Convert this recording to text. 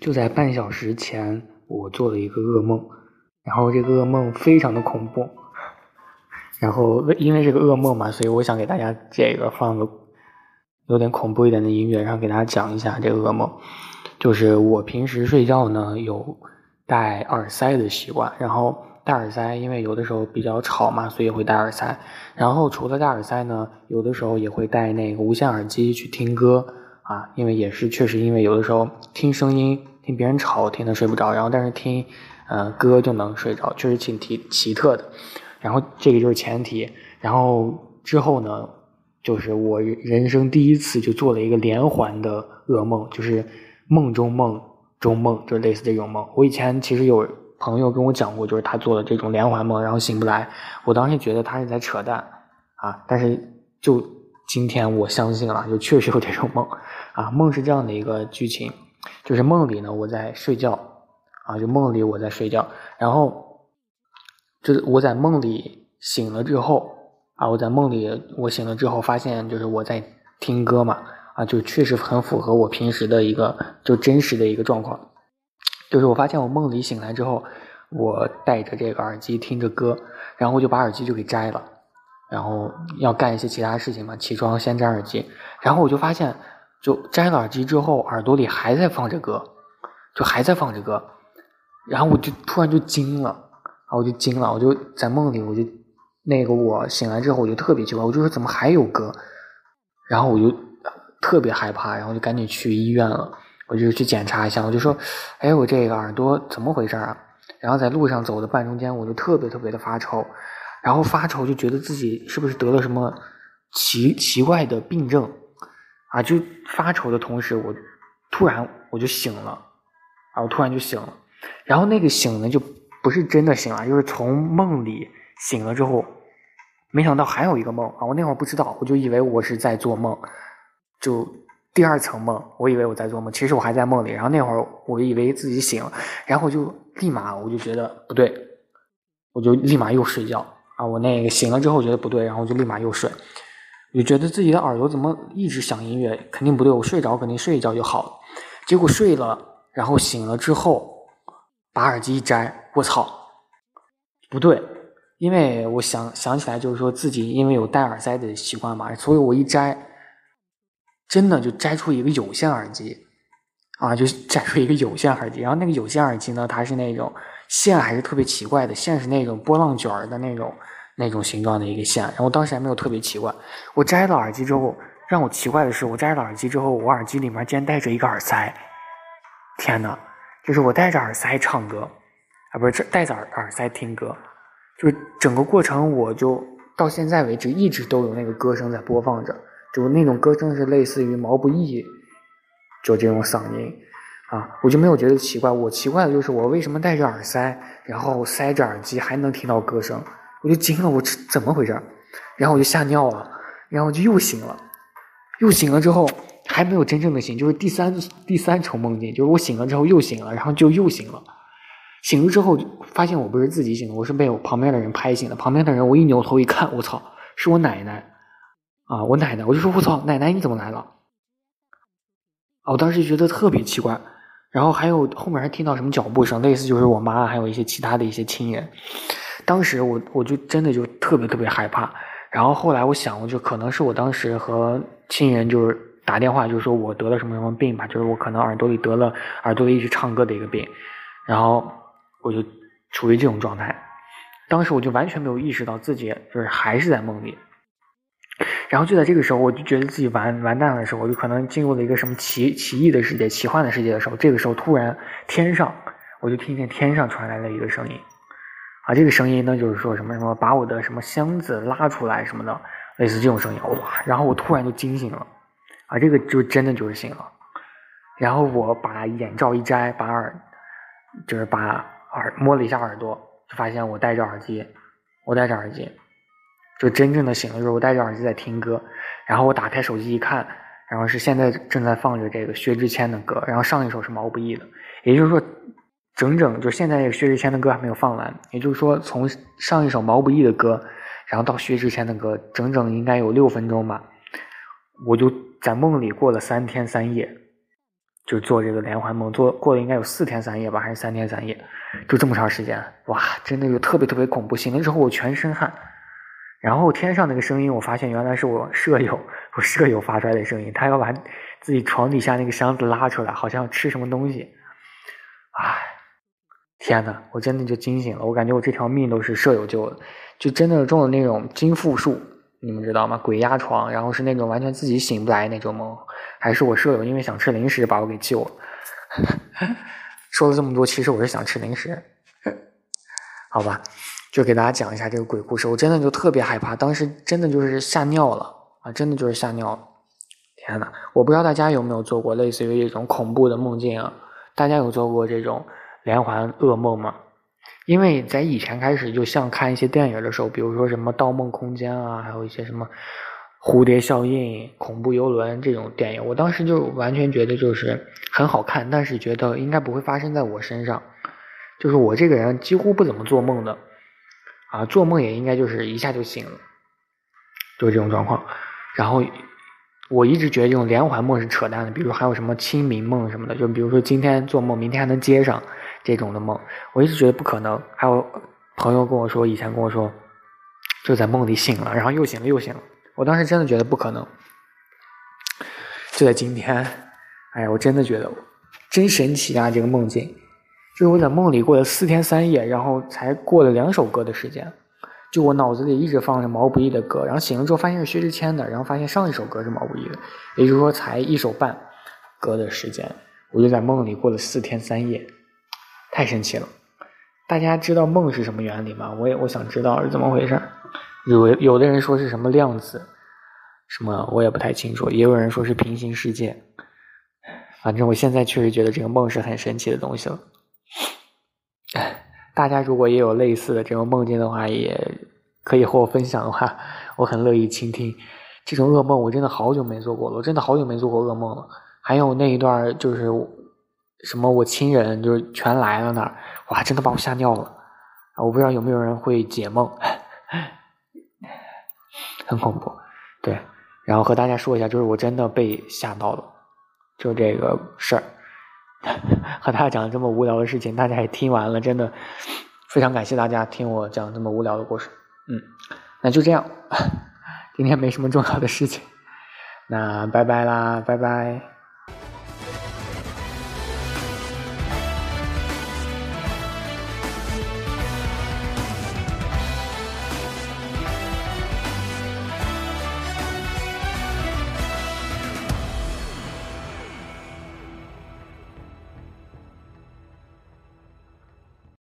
就在半小时前，我做了一个噩梦，然后这个噩梦非常的恐怖。然后因为这个噩梦嘛，所以我想给大家这个放个有点恐怖一点的音乐，然后给大家讲一下这个噩梦。就是我平时睡觉呢有戴耳塞的习惯，然后戴耳塞，因为有的时候比较吵嘛，所以会戴耳塞。然后除了戴耳塞呢，有的时候也会戴那个无线耳机去听歌。啊，因为也是确实，因为有的时候听声音、听别人吵，听的睡不着，然后但是听，呃，歌就能睡着，确实挺奇奇特的。然后这个就是前提，然后之后呢，就是我人生第一次就做了一个连环的噩梦，就是梦中梦中梦，就类似这种梦。我以前其实有朋友跟我讲过，就是他做了这种连环梦，然后醒不来。我当时觉得他是在扯淡啊，但是就。今天我相信了，就确实有这种梦，啊，梦是这样的一个剧情，就是梦里呢我在睡觉，啊，就梦里我在睡觉，然后，就是我在梦里醒了之后，啊，我在梦里我醒了之后发现就是我在听歌嘛，啊，就确实很符合我平时的一个就真实的一个状况，就是我发现我梦里醒来之后，我戴着这个耳机听着歌，然后我就把耳机就给摘了。然后要干一些其他事情嘛，起床先摘耳机，然后我就发现，就摘了耳机之后，耳朵里还在放着歌，就还在放着歌，然后我就突然就惊了，然后我就惊了，我就在梦里，我就那个我醒来之后，我就特别奇怪，我就说怎么还有歌，然后我就特别害怕，然后就赶紧去医院了，我就去检查一下，我就说，哎，我这个耳朵怎么回事啊？然后在路上走的半中间，我就特别特别的发愁。然后发愁，就觉得自己是不是得了什么奇奇怪的病症啊？就发愁的同时，我突然我就醒了，啊，我突然就醒了。然后那个醒呢，就不是真的醒了，就是从梦里醒了之后，没想到还有一个梦啊！我那会儿不知道，我就以为我是在做梦，就第二层梦，我以为我在做梦，其实我还在梦里。然后那会儿我以为自己醒了，然后就立马我就觉得不对，我就立马又睡觉。啊，我那个醒了之后觉得不对，然后我就立马又睡，我就觉得自己的耳朵怎么一直响音乐，肯定不对，我睡着肯定睡一觉就好了。结果睡了，然后醒了之后，把耳机一摘，我操，不对，因为我想想起来就是说自己因为有戴耳塞的习惯嘛，所以我一摘，真的就摘出一个有线耳机，啊，就摘出一个有线耳机，然后那个有线耳机呢，它是那种。线还是特别奇怪的，线是那种波浪卷的那种那种形状的一个线，然后当时还没有特别奇怪。我摘了耳机之后，让我奇怪的是，我摘了耳机之后，我耳机里面竟然带着一个耳塞。天呐，就是我戴着耳塞唱歌，啊，不是这戴着耳耳塞听歌，就是整个过程，我就到现在为止一直都有那个歌声在播放着，就那种歌声是类似于毛不易，就这种嗓音。啊，我就没有觉得奇怪。我奇怪的就是我为什么戴着耳塞，然后塞着耳机还能听到歌声，我就惊了。我怎么回事？然后我就吓尿了，然后就又醒了，又醒了之后还没有真正的醒，就是第三第三重梦境，就是我醒了之后又醒了，然后就又醒了。醒了之后发现我不是自己醒的，我是被我旁边的人拍醒的。旁边的人我一扭头一看，我操，是我奶奶啊！我奶奶，我就说我操，奶奶你怎么来了？啊，我当时觉得特别奇怪。然后还有后面还听到什么脚步声，类似就是我妈还有一些其他的一些亲人。当时我我就真的就特别特别害怕。然后后来我想，我就可能是我当时和亲人就是打电话，就是说我得了什么什么病吧，就是我可能耳朵里得了耳朵里一直唱歌的一个病。然后我就处于这种状态。当时我就完全没有意识到自己就是还是在梦里。然后就在这个时候，我就觉得自己完完蛋的时候，我就可能进入了一个什么奇奇异的世界、奇幻的世界的时候，这个时候突然天上，我就听见天上传来了一个声音，啊，这个声音呢就是说什么什么把我的什么箱子拉出来什么的，类似这种声音，哇！然后我突然就惊醒了，啊，这个就真的就是醒了，然后我把眼罩一摘，把耳就是把耳摸了一下耳朵，就发现我戴着耳机，我戴着耳机。就真正的醒了之后，我戴着耳机在听歌，然后我打开手机一看，然后是现在正在放着这个薛之谦的歌，然后上一首是毛不易的，也就是说，整整就现在这个薛之谦的歌还没有放完，也就是说从上一首毛不易的歌，然后到薛之谦的歌，整整应该有六分钟吧，我就在梦里过了三天三夜，就做这个连环梦，做过了应该有四天三夜吧，还是三天三夜，就这么长时间，哇，真的就特别特别恐怖。醒了之后我全身汗，然后天上那个声音，我发现原来是我舍友，我舍友发出来的声音，他要把自己床底下那个箱子拉出来，好像吃什么东西。唉，天呐，我真的就惊醒了，我感觉我这条命都是舍友救的，就真的中了那种金复术。你们知道吗？鬼压床，然后是那种完全自己醒不来那种梦，还是我舍友因为想吃零食把我给救了。说了这么多，其实我是想吃零食。好吧，就给大家讲一下这个鬼故事。我真的就特别害怕，当时真的就是吓尿了啊！真的就是吓尿了。天呐，我不知道大家有没有做过类似于这种恐怖的梦境啊？大家有做过这种连环噩梦吗？因为在以前开始，就像看一些电影的时候，比如说什么《盗梦空间》啊，还有一些什么《蝴蝶效应》《恐怖游轮》这种电影，我当时就完全觉得就是很好看，但是觉得应该不会发生在我身上。就是我这个人几乎不怎么做梦的，啊，做梦也应该就是一下就醒了，就是这种状况。然后我一直觉得这种连环梦是扯淡的，比如还有什么清明梦什么的，就比如说今天做梦，明天还能接上。这种的梦，我一直觉得不可能。还有朋友跟我说，以前跟我说，就在梦里醒了，然后又醒了又醒了。我当时真的觉得不可能。就在今天，哎呀，我真的觉得真神奇啊！这个梦境，就是我在梦里过了四天三夜，然后才过了两首歌的时间。就我脑子里一直放着毛不易的歌，然后醒了之后发现是薛之谦的，然后发现上一首歌是毛不易的，也就是说才一首半歌的时间，我就在梦里过了四天三夜。太神奇了！大家知道梦是什么原理吗？我也我想知道是怎么回事。有有的人说是什么量子，什么我也不太清楚。也有人说是平行世界。反正我现在确实觉得这个梦是很神奇的东西了。大家如果也有类似的这种梦境的话，也可以和我分享的话，我很乐意倾听。这种噩梦我真的好久没做过了，我真的好久没做过噩梦了。还有那一段就是。什么？我亲人就是全来了那儿，哇，真的把我吓尿了。我不知道有没有人会解梦，很恐怖。对，然后和大家说一下，就是我真的被吓到了，就这个事儿。和大家讲这么无聊的事情，大家也听完了，真的非常感谢大家听我讲这么无聊的故事。嗯，那就这样，今天没什么重要的事情，那拜拜啦，拜拜。